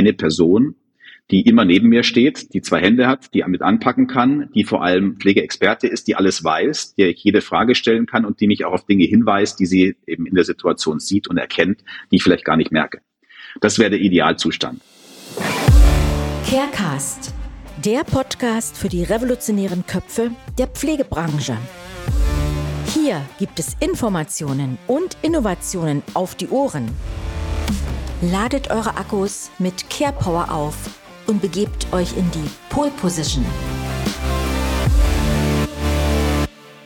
eine Person, die immer neben mir steht, die zwei Hände hat, die mit anpacken kann, die vor allem Pflegeexperte ist, die alles weiß, der ich jede Frage stellen kann und die mich auch auf Dinge hinweist, die sie eben in der Situation sieht und erkennt, die ich vielleicht gar nicht merke. Das wäre der Idealzustand. Carecast, der Podcast für die revolutionären Köpfe der Pflegebranche. Hier gibt es Informationen und Innovationen auf die Ohren. Ladet eure Akkus mit CarePower auf und begebt euch in die Pole Position.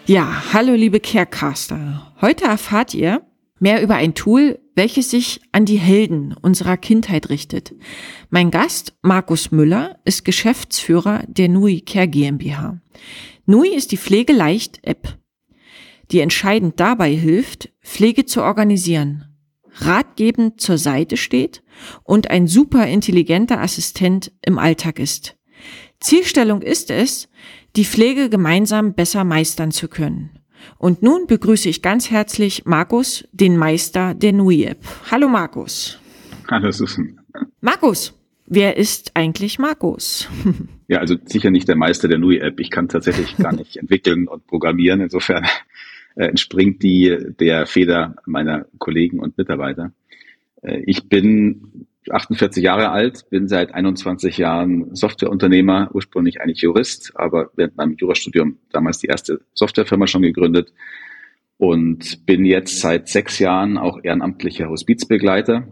Ja, hallo liebe Carecaster. Heute erfahrt ihr mehr über ein Tool, welches sich an die Helden unserer Kindheit richtet. Mein Gast, Markus Müller, ist Geschäftsführer der NUI Care GmbH. NUI ist die Pflegeleicht-App, die entscheidend dabei hilft, Pflege zu organisieren, ratgebend zur Seite steht und ein super intelligenter Assistent im Alltag ist. Zielstellung ist es, die Pflege gemeinsam besser meistern zu können. Und nun begrüße ich ganz herzlich Markus, den Meister der NUI-App. Hallo Markus. Hallo Susan. Markus, wer ist eigentlich Markus? Ja, also sicher nicht der Meister der NUI-App. Ich kann tatsächlich gar nicht entwickeln und programmieren. Insofern entspringt die der Feder meiner Kollegen und Mitarbeiter. Äh, ich bin 48 Jahre alt, bin seit 21 Jahren Softwareunternehmer, ursprünglich eigentlich Jurist, aber während meinem Jurastudium damals die erste Softwarefirma schon gegründet und bin jetzt seit sechs Jahren auch ehrenamtlicher Hospizbegleiter.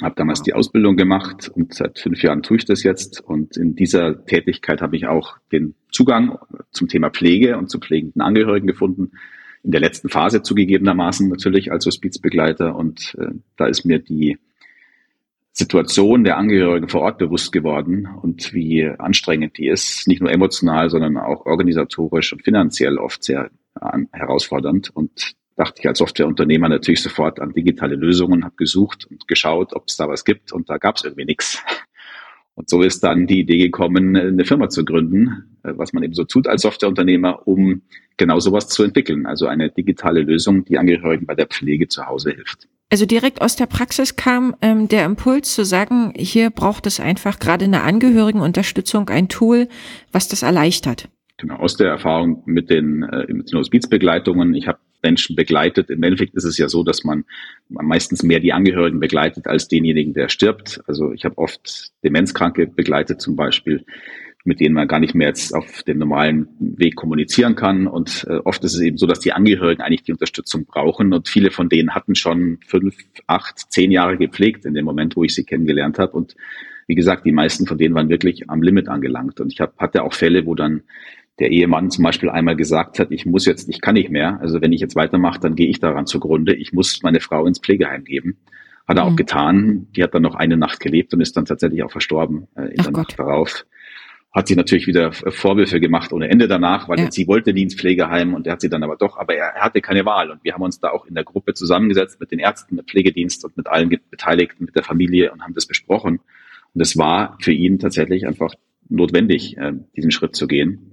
Habe damals die Ausbildung gemacht und seit fünf Jahren tue ich das jetzt. Und in dieser Tätigkeit habe ich auch den Zugang zum Thema Pflege und zu pflegenden Angehörigen gefunden. In der letzten Phase zugegebenermaßen natürlich als Hospizbegleiter. Und äh, da ist mir die Situation der Angehörigen vor Ort bewusst geworden und wie anstrengend die ist, nicht nur emotional, sondern auch organisatorisch und finanziell oft sehr herausfordernd. Und dachte ich als Softwareunternehmer natürlich sofort an digitale Lösungen, habe gesucht und geschaut, ob es da was gibt und da gab es irgendwie nichts. Und so ist dann die Idee gekommen, eine Firma zu gründen, was man eben so tut als Softwareunternehmer, um genau sowas zu entwickeln. Also eine digitale Lösung, die Angehörigen bei der Pflege zu Hause hilft. Also direkt aus der Praxis kam ähm, der Impuls zu sagen, hier braucht es einfach gerade eine Angehörigenunterstützung, ein Tool, was das erleichtert. Genau, aus der Erfahrung mit den, äh, mit den Hospizbegleitungen. Ich habe Menschen begleitet. Im Endeffekt ist es ja so, dass man meistens mehr die Angehörigen begleitet als denjenigen, der stirbt. Also ich habe oft Demenzkranke begleitet zum Beispiel, mit denen man gar nicht mehr jetzt auf dem normalen Weg kommunizieren kann. Und äh, oft ist es eben so, dass die Angehörigen eigentlich die Unterstützung brauchen. Und viele von denen hatten schon fünf, acht, zehn Jahre gepflegt in dem Moment, wo ich sie kennengelernt habe. Und wie gesagt, die meisten von denen waren wirklich am Limit angelangt. Und ich hab, hatte auch Fälle, wo dann der Ehemann zum Beispiel einmal gesagt hat, ich muss jetzt, ich kann nicht mehr. Also wenn ich jetzt weitermache, dann gehe ich daran zugrunde. Ich muss meine Frau ins Pflegeheim geben. Hat er mhm. auch getan. Die hat dann noch eine Nacht gelebt und ist dann tatsächlich auch verstorben äh, in Ach der Gott. Nacht darauf hat sie natürlich wieder Vorwürfe gemacht ohne Ende danach, weil ja. sie wollte nie ins Pflegeheim und er hat sie dann aber doch, aber er, er, hatte keine Wahl und wir haben uns da auch in der Gruppe zusammengesetzt mit den Ärzten, mit Pflegedienst und mit allen Beteiligten, mit der Familie und haben das besprochen. Und es war für ihn tatsächlich einfach notwendig, äh, diesen Schritt zu gehen.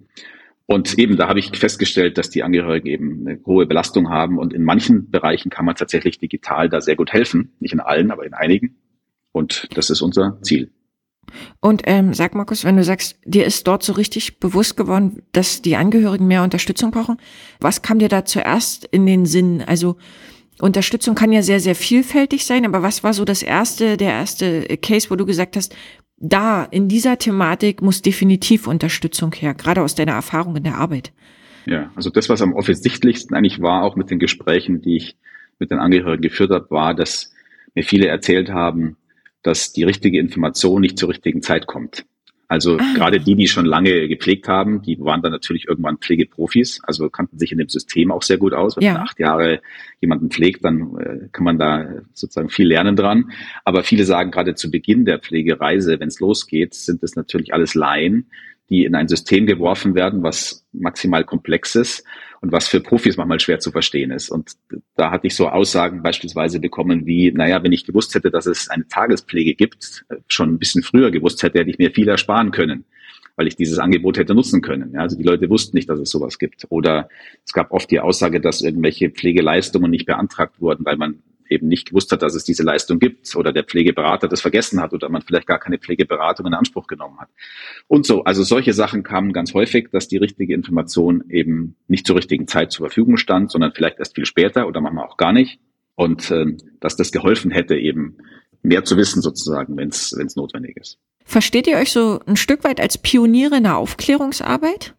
Und eben, da habe ich festgestellt, dass die Angehörigen eben eine hohe Belastung haben und in manchen Bereichen kann man tatsächlich digital da sehr gut helfen. Nicht in allen, aber in einigen. Und das ist unser Ziel. Und ähm, sag Markus, wenn du sagst, dir ist dort so richtig bewusst geworden, dass die Angehörigen mehr Unterstützung brauchen, was kam dir da zuerst in den Sinn? Also Unterstützung kann ja sehr, sehr vielfältig sein, aber was war so das erste, der erste Case, wo du gesagt hast, da in dieser Thematik muss definitiv Unterstützung her, gerade aus deiner Erfahrung in der Arbeit? Ja, also das, was am offensichtlichsten eigentlich war, auch mit den Gesprächen, die ich mit den Angehörigen geführt habe, war, dass mir viele erzählt haben, dass die richtige Information nicht zur richtigen Zeit kommt. Also ah. gerade die, die schon lange gepflegt haben, die waren dann natürlich irgendwann Pflegeprofis, also kannten sich in dem System auch sehr gut aus. Wenn ja. man acht Jahre jemanden pflegt, dann äh, kann man da sozusagen viel lernen dran. Aber viele sagen gerade zu Beginn der Pflegereise, wenn es losgeht, sind es natürlich alles Laien, die in ein System geworfen werden, was maximal komplex ist und was für Profis manchmal schwer zu verstehen ist. Und da hatte ich so Aussagen beispielsweise bekommen wie, naja, wenn ich gewusst hätte, dass es eine Tagespflege gibt, schon ein bisschen früher gewusst hätte, hätte ich mir viel ersparen können, weil ich dieses Angebot hätte nutzen können. Ja, also die Leute wussten nicht, dass es sowas gibt. Oder es gab oft die Aussage, dass irgendwelche Pflegeleistungen nicht beantragt wurden, weil man eben nicht gewusst hat, dass es diese Leistung gibt oder der Pflegeberater das vergessen hat oder man vielleicht gar keine Pflegeberatung in Anspruch genommen hat. Und so, also solche Sachen kamen ganz häufig, dass die richtige Information eben nicht zur richtigen Zeit zur Verfügung stand, sondern vielleicht erst viel später oder manchmal auch gar nicht. Und äh, dass das geholfen hätte, eben mehr zu wissen sozusagen, wenn es notwendig ist. Versteht ihr euch so ein Stück weit als Pioniere in der Aufklärungsarbeit?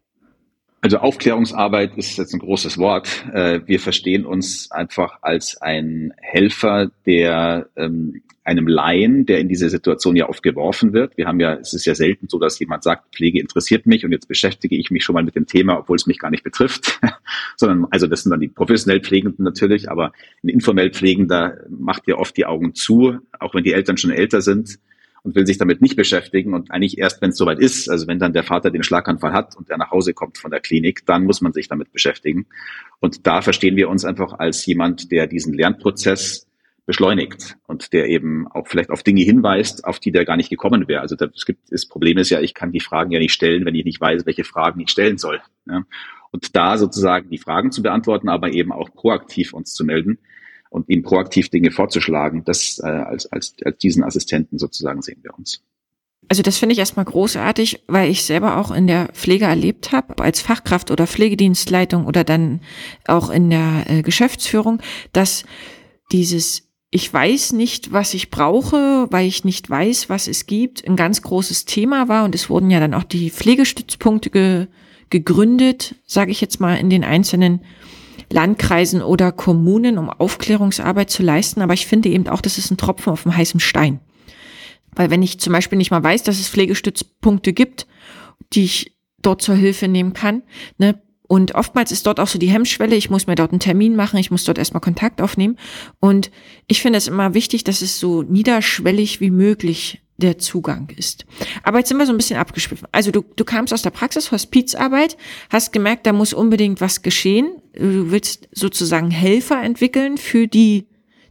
Also Aufklärungsarbeit ist jetzt ein großes Wort. Äh, wir verstehen uns einfach als ein Helfer, der ähm, einem Laien, der in diese Situation ja oft geworfen wird. Wir haben ja, es ist ja selten so, dass jemand sagt, Pflege interessiert mich und jetzt beschäftige ich mich schon mal mit dem Thema, obwohl es mich gar nicht betrifft. Sondern, also das sind dann die professionell Pflegenden natürlich, aber ein informell Pflegender macht ja oft die Augen zu, auch wenn die Eltern schon älter sind und will sich damit nicht beschäftigen und eigentlich erst, wenn es soweit ist, also wenn dann der Vater den Schlaganfall hat und er nach Hause kommt von der Klinik, dann muss man sich damit beschäftigen. Und da verstehen wir uns einfach als jemand, der diesen Lernprozess beschleunigt und der eben auch vielleicht auf Dinge hinweist, auf die der gar nicht gekommen wäre. Also das, gibt, das Problem ist ja, ich kann die Fragen ja nicht stellen, wenn ich nicht weiß, welche Fragen ich stellen soll. Ja? Und da sozusagen die Fragen zu beantworten, aber eben auch proaktiv uns zu melden, und ihm proaktiv Dinge vorzuschlagen. Das äh, als, als, als diesen Assistenten sozusagen sehen wir uns. Also das finde ich erstmal großartig, weil ich selber auch in der Pflege erlebt habe, als Fachkraft oder Pflegedienstleitung oder dann auch in der äh, Geschäftsführung, dass dieses ich weiß nicht, was ich brauche, weil ich nicht weiß, was es gibt, ein ganz großes Thema war und es wurden ja dann auch die Pflegestützpunkte ge gegründet, sage ich jetzt mal in den einzelnen Landkreisen oder Kommunen, um Aufklärungsarbeit zu leisten. Aber ich finde eben auch, das ist ein Tropfen auf dem heißen Stein. Weil wenn ich zum Beispiel nicht mal weiß, dass es Pflegestützpunkte gibt, die ich dort zur Hilfe nehmen kann, ne, und oftmals ist dort auch so die Hemmschwelle, ich muss mir dort einen Termin machen, ich muss dort erstmal Kontakt aufnehmen. Und ich finde es immer wichtig, dass es so niederschwellig wie möglich der Zugang ist. Aber jetzt sind wir so ein bisschen abgeschwiffen. Also du, du kamst aus der Praxis, Hospizarbeit, hast gemerkt, da muss unbedingt was geschehen. Du willst sozusagen Helfer entwickeln für die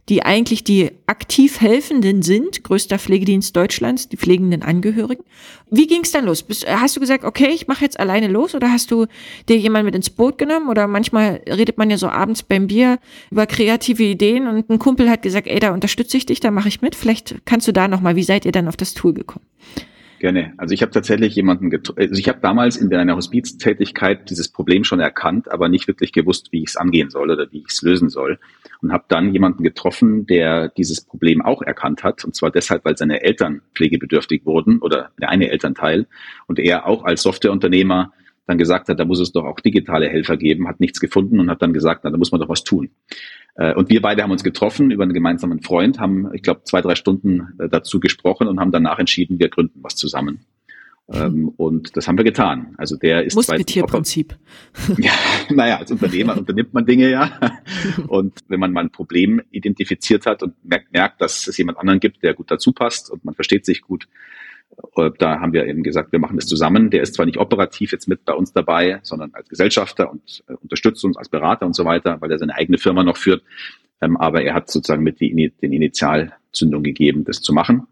die eigentlich die aktiv Helfenden sind, größter Pflegedienst Deutschlands, die pflegenden Angehörigen. Wie ging es dann los? Bist, hast du gesagt, okay, ich mache jetzt alleine los oder hast du dir jemand mit ins Boot genommen? Oder manchmal redet man ja so abends beim Bier über kreative Ideen und ein Kumpel hat gesagt, ey, da unterstütze ich dich, da mache ich mit. Vielleicht kannst du da nochmal, wie seid ihr dann auf das Tool gekommen? Gerne. Also ich habe tatsächlich jemanden, also ich habe damals in einer Hospiztätigkeit dieses Problem schon erkannt, aber nicht wirklich gewusst, wie ich es angehen soll oder wie ich es lösen soll. Und habe dann jemanden getroffen, der dieses Problem auch erkannt hat. Und zwar deshalb, weil seine Eltern pflegebedürftig wurden oder der eine Elternteil. Und er auch als Softwareunternehmer dann gesagt hat, da muss es doch auch digitale Helfer geben, hat nichts gefunden und hat dann gesagt, na, da muss man doch was tun. Äh, und wir beide haben uns getroffen über einen gemeinsamen Freund, haben, ich glaube, zwei, drei Stunden äh, dazu gesprochen und haben danach entschieden, wir gründen was zusammen. Mhm. Und das haben wir getan. Also der ist Musketierprinzip. Ja, naja, als Unternehmer unternimmt man Dinge ja. Und wenn man mal ein Problem identifiziert hat und merkt, merkt, dass es jemand anderen gibt, der gut dazu passt und man versteht sich gut, da haben wir eben gesagt, wir machen das zusammen. Der ist zwar nicht operativ jetzt mit bei uns dabei, sondern als Gesellschafter und äh, unterstützt uns als Berater und so weiter, weil er seine eigene Firma noch führt. Ähm, aber er hat sozusagen mit die, den Initialzündung gegeben, das zu machen.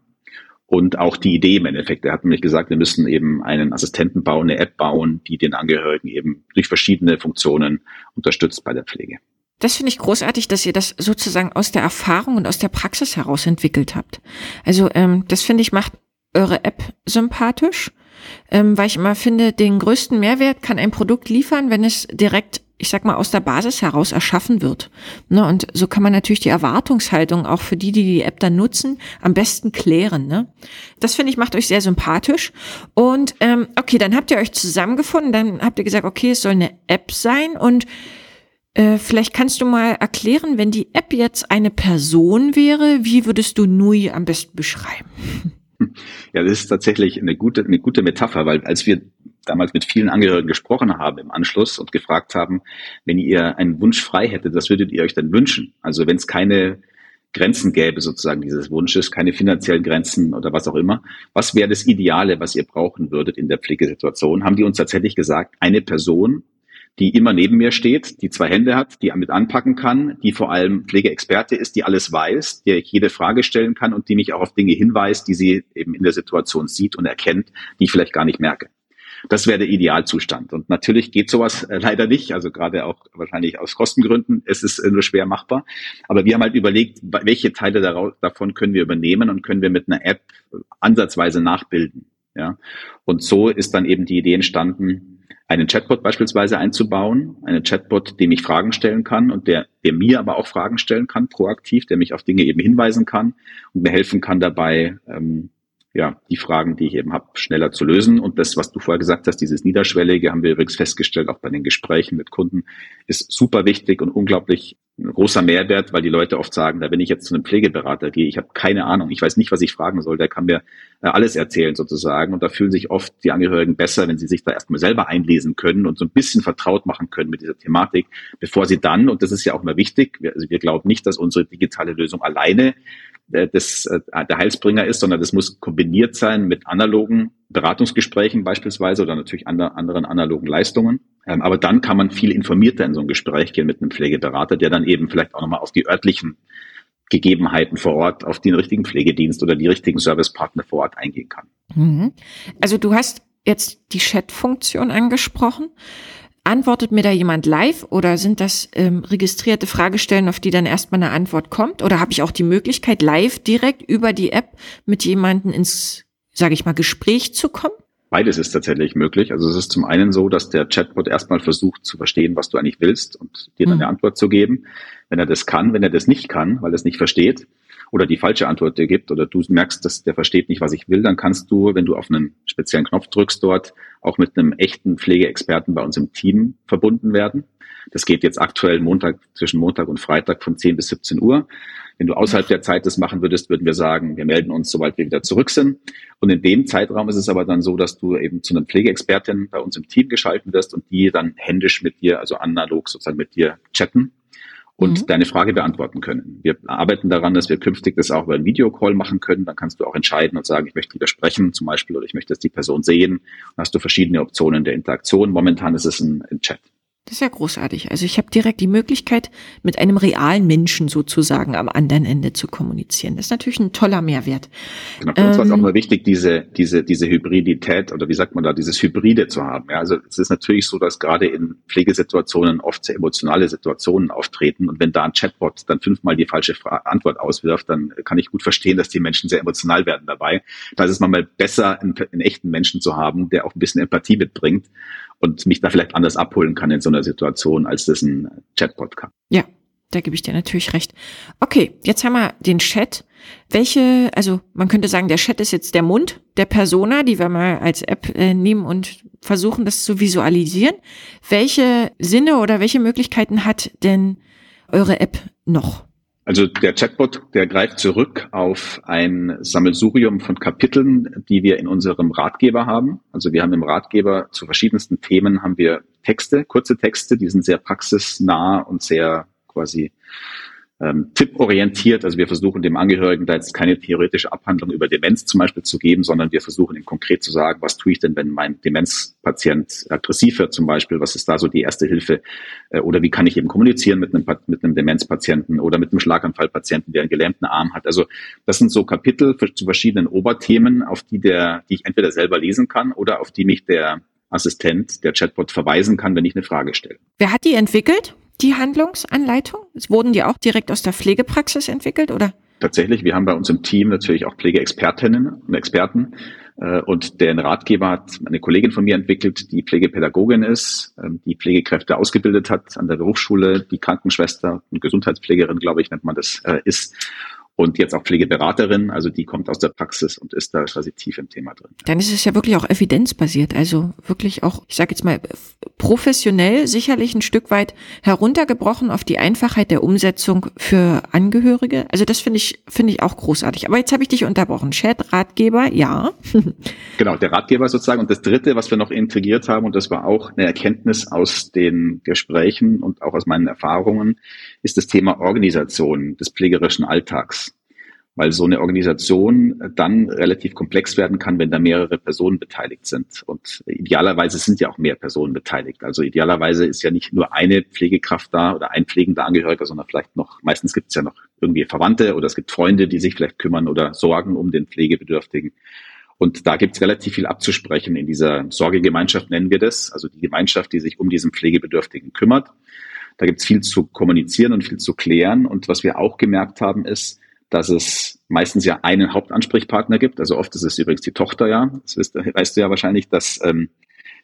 Und auch die Idee im Endeffekt. Er hat nämlich gesagt, wir müssen eben einen Assistenten bauen, eine App bauen, die den Angehörigen eben durch verschiedene Funktionen unterstützt bei der Pflege. Das finde ich großartig, dass ihr das sozusagen aus der Erfahrung und aus der Praxis heraus entwickelt habt. Also ähm, das finde ich macht eure App sympathisch, ähm, weil ich immer finde, den größten Mehrwert kann ein Produkt liefern, wenn es direkt, ich sag mal, aus der Basis heraus erschaffen wird. Ne? Und so kann man natürlich die Erwartungshaltung auch für die, die die App dann nutzen, am besten klären. Ne? Das finde ich macht euch sehr sympathisch. Und ähm, okay, dann habt ihr euch zusammengefunden, dann habt ihr gesagt, okay, es soll eine App sein und äh, vielleicht kannst du mal erklären, wenn die App jetzt eine Person wäre, wie würdest du Nui am besten beschreiben? Ja, das ist tatsächlich eine gute, eine gute Metapher, weil als wir damals mit vielen Angehörigen gesprochen haben im Anschluss und gefragt haben, wenn ihr einen Wunsch frei hättet, was würdet ihr euch denn wünschen? Also wenn es keine Grenzen gäbe sozusagen dieses Wunsches, keine finanziellen Grenzen oder was auch immer. Was wäre das Ideale, was ihr brauchen würdet in der Pflegesituation? Haben die uns tatsächlich gesagt, eine Person, die immer neben mir steht, die zwei Hände hat, die mit anpacken kann, die vor allem Pflegeexperte ist, die alles weiß, der ich jede Frage stellen kann und die mich auch auf Dinge hinweist, die sie eben in der Situation sieht und erkennt, die ich vielleicht gar nicht merke. Das wäre der Idealzustand. Und natürlich geht sowas äh, leider nicht, also gerade auch wahrscheinlich aus Kostengründen. Es ist nur schwer machbar. Aber wir haben halt überlegt, welche Teile davon können wir übernehmen und können wir mit einer App ansatzweise nachbilden. Ja. Und so ist dann eben die Idee entstanden, einen Chatbot beispielsweise einzubauen, einen Chatbot, dem ich Fragen stellen kann und der, der mir aber auch Fragen stellen kann, proaktiv, der mich auf Dinge eben hinweisen kann und mir helfen kann dabei, ähm, ja, die Fragen, die ich eben habe, schneller zu lösen. Und das, was du vorher gesagt hast, dieses Niederschwellige, haben wir übrigens festgestellt, auch bei den Gesprächen mit Kunden, ist super wichtig und unglaublich großer Mehrwert, weil die Leute oft sagen, da wenn ich jetzt zu einem Pflegeberater gehe, ich habe keine Ahnung, ich weiß nicht, was ich fragen soll, der kann mir äh, alles erzählen sozusagen. Und da fühlen sich oft die Angehörigen besser, wenn sie sich da erstmal selber einlesen können und so ein bisschen vertraut machen können mit dieser Thematik, bevor sie dann, und das ist ja auch mal wichtig, wir, also wir glauben nicht, dass unsere digitale Lösung alleine das, äh, der Heilsbringer ist, sondern das muss kombiniert sein mit analogen Beratungsgesprächen beispielsweise oder natürlich anderen analogen Leistungen. Ähm, aber dann kann man viel informierter in so ein Gespräch gehen mit einem Pflegeberater, der dann eben vielleicht auch nochmal auf die örtlichen Gegebenheiten vor Ort, auf den richtigen Pflegedienst oder die richtigen Servicepartner vor Ort eingehen kann. Mhm. Also du hast jetzt die Chat-Funktion angesprochen. Antwortet mir da jemand live oder sind das ähm, registrierte Fragestellen, auf die dann erstmal eine Antwort kommt? Oder habe ich auch die Möglichkeit, live direkt über die App mit jemandem ins, sage ich mal, Gespräch zu kommen? Beides ist tatsächlich möglich. Also es ist zum einen so, dass der Chatbot erstmal versucht zu verstehen, was du eigentlich willst und dir dann eine mhm. Antwort zu geben. Wenn er das kann, wenn er das nicht kann, weil er es nicht versteht, oder die falsche Antwort dir gibt oder du merkst, dass der versteht nicht, was ich will, dann kannst du, wenn du auf einen speziellen Knopf drückst dort, auch mit einem echten Pflegeexperten bei uns im Team verbunden werden. Das geht jetzt aktuell Montag, zwischen Montag und Freitag von 10 bis 17 Uhr. Wenn du außerhalb der Zeit das machen würdest, würden wir sagen, wir melden uns, sobald wir wieder zurück sind. Und in dem Zeitraum ist es aber dann so, dass du eben zu einer Pflegeexpertin bei uns im Team geschalten wirst und die dann händisch mit dir, also analog sozusagen mit dir chatten und mhm. deine Frage beantworten können. Wir arbeiten daran, dass wir künftig das auch über einen Videocall machen können. Dann kannst du auch entscheiden und sagen, ich möchte widersprechen zum Beispiel oder ich möchte, dass die Person sehen. Dann hast du verschiedene Optionen der Interaktion. Momentan ist es ein, ein Chat. Das ist ja großartig. Also ich habe direkt die Möglichkeit, mit einem realen Menschen sozusagen am anderen Ende zu kommunizieren. Das ist natürlich ein toller Mehrwert. Genau, für uns war es auch ähm, mal wichtig, diese, diese, diese Hybridität oder wie sagt man da, dieses Hybride zu haben. Ja, also es ist natürlich so, dass gerade in Pflegesituationen oft sehr emotionale Situationen auftreten und wenn da ein Chatbot dann fünfmal die falsche Antwort auswirft, dann kann ich gut verstehen, dass die Menschen sehr emotional werden dabei. Da ist es mal besser, einen, einen echten Menschen zu haben, der auch ein bisschen Empathie mitbringt und mich da vielleicht anders abholen kann in so einer Situation, als das ein Chatbot kann. Ja, da gebe ich dir natürlich recht. Okay, jetzt haben wir den Chat. Welche, also man könnte sagen, der Chat ist jetzt der Mund der Persona, die wir mal als App äh, nehmen und versuchen, das zu visualisieren. Welche Sinne oder welche Möglichkeiten hat denn eure App noch? Also der Chatbot, der greift zurück auf ein Sammelsurium von Kapiteln, die wir in unserem Ratgeber haben. Also wir haben im Ratgeber zu verschiedensten Themen haben wir Texte, kurze Texte, die sind sehr praxisnah und sehr quasi ähm, tipporientiert. Also wir versuchen dem Angehörigen da jetzt keine theoretische Abhandlung über Demenz zum Beispiel zu geben, sondern wir versuchen ihm konkret zu sagen, was tue ich denn, wenn mein Demenzpatient aggressiv wird zum Beispiel, was ist da so die erste Hilfe äh, oder wie kann ich eben kommunizieren mit einem, mit einem Demenzpatienten oder mit einem Schlaganfallpatienten, der einen gelähmten Arm hat. Also das sind so Kapitel für, zu verschiedenen Oberthemen, auf die der, die ich entweder selber lesen kann oder auf die mich der Assistent, der Chatbot verweisen kann, wenn ich eine Frage stelle. Wer hat die entwickelt? Die Handlungsanleitung? Wurden die auch direkt aus der Pflegepraxis entwickelt oder? Tatsächlich, wir haben bei uns im Team natürlich auch Pflegeexpertinnen und Experten. Äh, und den Ratgeber hat eine Kollegin von mir entwickelt, die Pflegepädagogin ist, ähm, die Pflegekräfte ausgebildet hat an der Berufsschule, die Krankenschwester und Gesundheitspflegerin, glaube ich, nennt man das, äh, ist und jetzt auch Pflegeberaterin, also die kommt aus der Praxis und ist da quasi tief im Thema drin. Dann ist es ja wirklich auch evidenzbasiert, also wirklich auch, ich sage jetzt mal, professionell sicherlich ein Stück weit heruntergebrochen auf die Einfachheit der Umsetzung für Angehörige. Also das finde ich, finde ich auch großartig. Aber jetzt habe ich dich unterbrochen. Chat, Ratgeber, ja. genau, der Ratgeber sozusagen. Und das dritte, was wir noch integriert haben, und das war auch eine Erkenntnis aus den Gesprächen und auch aus meinen Erfahrungen, ist das Thema Organisation des pflegerischen Alltags weil so eine Organisation dann relativ komplex werden kann, wenn da mehrere Personen beteiligt sind. Und idealerweise sind ja auch mehr Personen beteiligt. Also idealerweise ist ja nicht nur eine Pflegekraft da oder ein pflegender Angehöriger, sondern vielleicht noch, meistens gibt es ja noch irgendwie Verwandte oder es gibt Freunde, die sich vielleicht kümmern oder sorgen um den Pflegebedürftigen. Und da gibt es relativ viel abzusprechen in dieser Sorgegemeinschaft, nennen wir das, also die Gemeinschaft, die sich um diesen Pflegebedürftigen kümmert. Da gibt es viel zu kommunizieren und viel zu klären. Und was wir auch gemerkt haben, ist, dass es meistens ja einen Hauptansprechpartner gibt. Also oft ist es übrigens die Tochter, ja. Das weißt, weißt du ja wahrscheinlich, dass ähm,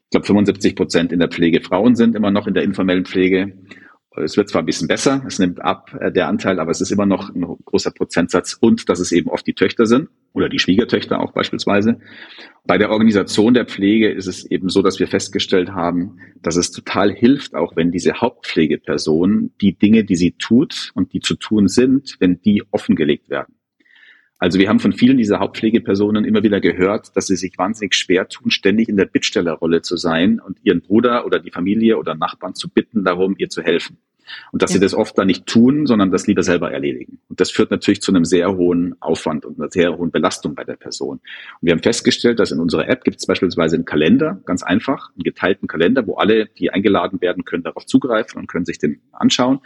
ich glaube 75 Prozent in der Pflege Frauen sind, immer noch in der informellen Pflege. Es wird zwar ein bisschen besser, es nimmt ab äh, der Anteil, aber es ist immer noch ein großer Prozentsatz und dass es eben oft die Töchter sind oder die Schwiegertöchter auch beispielsweise. Bei der Organisation der Pflege ist es eben so, dass wir festgestellt haben, dass es total hilft, auch wenn diese Hauptpflegeperson die Dinge, die sie tut und die zu tun sind, wenn die offengelegt werden. Also wir haben von vielen dieser Hauptpflegepersonen immer wieder gehört, dass sie sich wahnsinnig schwer tun, ständig in der Bittstellerrolle zu sein und ihren Bruder oder die Familie oder Nachbarn zu bitten, darum ihr zu helfen. Und dass ja. sie das oft dann nicht tun, sondern das lieber selber erledigen. Und das führt natürlich zu einem sehr hohen Aufwand und einer sehr hohen Belastung bei der Person. Und wir haben festgestellt, dass in unserer App gibt es beispielsweise einen Kalender, ganz einfach, einen geteilten Kalender, wo alle, die eingeladen werden, können darauf zugreifen und können sich den anschauen.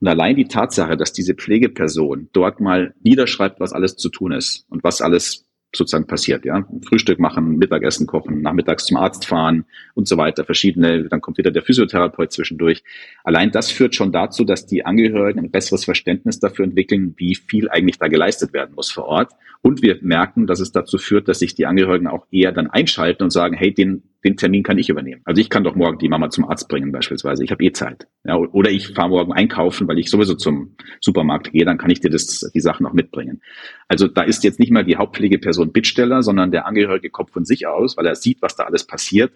Und allein die Tatsache, dass diese Pflegeperson dort mal niederschreibt, was alles zu tun ist und was alles sozusagen passiert, ja. Frühstück machen, Mittagessen kochen, nachmittags zum Arzt fahren und so weiter, verschiedene, dann kommt wieder der Physiotherapeut zwischendurch. Allein das führt schon dazu, dass die Angehörigen ein besseres Verständnis dafür entwickeln, wie viel eigentlich da geleistet werden muss vor Ort. Und wir merken, dass es dazu führt, dass sich die Angehörigen auch eher dann einschalten und sagen, hey, den, den Termin kann ich übernehmen. Also ich kann doch morgen die Mama zum Arzt bringen beispielsweise. Ich habe eh Zeit. Ja, oder ich fahre morgen einkaufen, weil ich sowieso zum Supermarkt gehe, dann kann ich dir das, die Sachen auch mitbringen. Also da ist jetzt nicht mal die Hauptpflegeperson Bittsteller, sondern der Angehörige kommt von sich aus, weil er sieht, was da alles passiert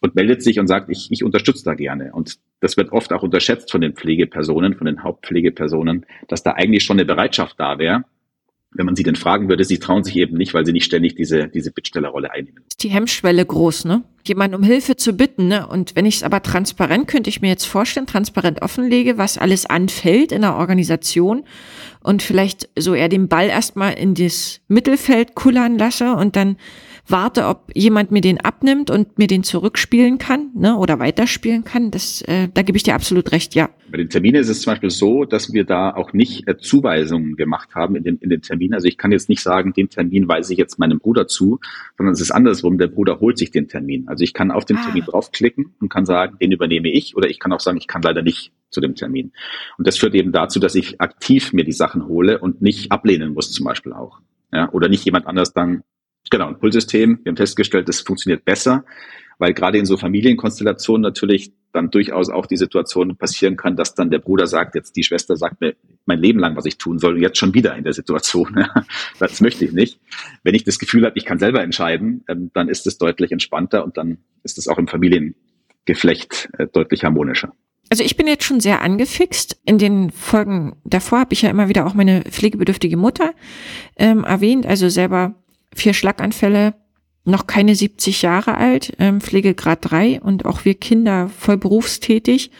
und meldet sich und sagt, ich, ich unterstütze da gerne. Und das wird oft auch unterschätzt von den Pflegepersonen, von den Hauptpflegepersonen, dass da eigentlich schon eine Bereitschaft da wäre, wenn man sie denn fragen würde, sie trauen sich eben nicht, weil sie nicht ständig diese, diese Bittstellerrolle einnehmen. Ist die Hemmschwelle groß, ne? Jemand um Hilfe zu bitten, ne? Und wenn ich es aber transparent, könnte ich mir jetzt vorstellen, transparent offenlege, was alles anfällt in der Organisation und vielleicht so eher den Ball erstmal in das Mittelfeld kullern lasse und dann warte, ob jemand mir den abnimmt und mir den zurückspielen kann ne, oder weiterspielen kann. Das, äh, da gebe ich dir absolut recht, ja. Bei den Terminen ist es zum Beispiel so, dass wir da auch nicht äh, Zuweisungen gemacht haben in den, in den Terminen. Also ich kann jetzt nicht sagen, den Termin weise ich jetzt meinem Bruder zu, sondern es ist andersrum. Der Bruder holt sich den Termin. Also ich kann auf den ah. Termin draufklicken und kann sagen, den übernehme ich oder ich kann auch sagen, ich kann leider nicht zu dem Termin. Und das führt eben dazu, dass ich aktiv mir die Sachen hole und nicht ablehnen muss zum Beispiel auch. Ja, oder nicht jemand anders dann Genau, ein Pullsystem. Wir haben festgestellt, das funktioniert besser, weil gerade in so Familienkonstellationen natürlich dann durchaus auch die Situation passieren kann, dass dann der Bruder sagt, jetzt die Schwester sagt mir mein Leben lang, was ich tun soll, jetzt schon wieder in der Situation. das möchte ich nicht. Wenn ich das Gefühl habe, ich kann selber entscheiden, ähm, dann ist es deutlich entspannter und dann ist es auch im Familiengeflecht äh, deutlich harmonischer. Also ich bin jetzt schon sehr angefixt. In den Folgen davor habe ich ja immer wieder auch meine pflegebedürftige Mutter ähm, erwähnt, also selber vier Schlaganfälle, noch keine 70 Jahre alt, ähm, Pflegegrad 3 und auch wir Kinder voll berufstätig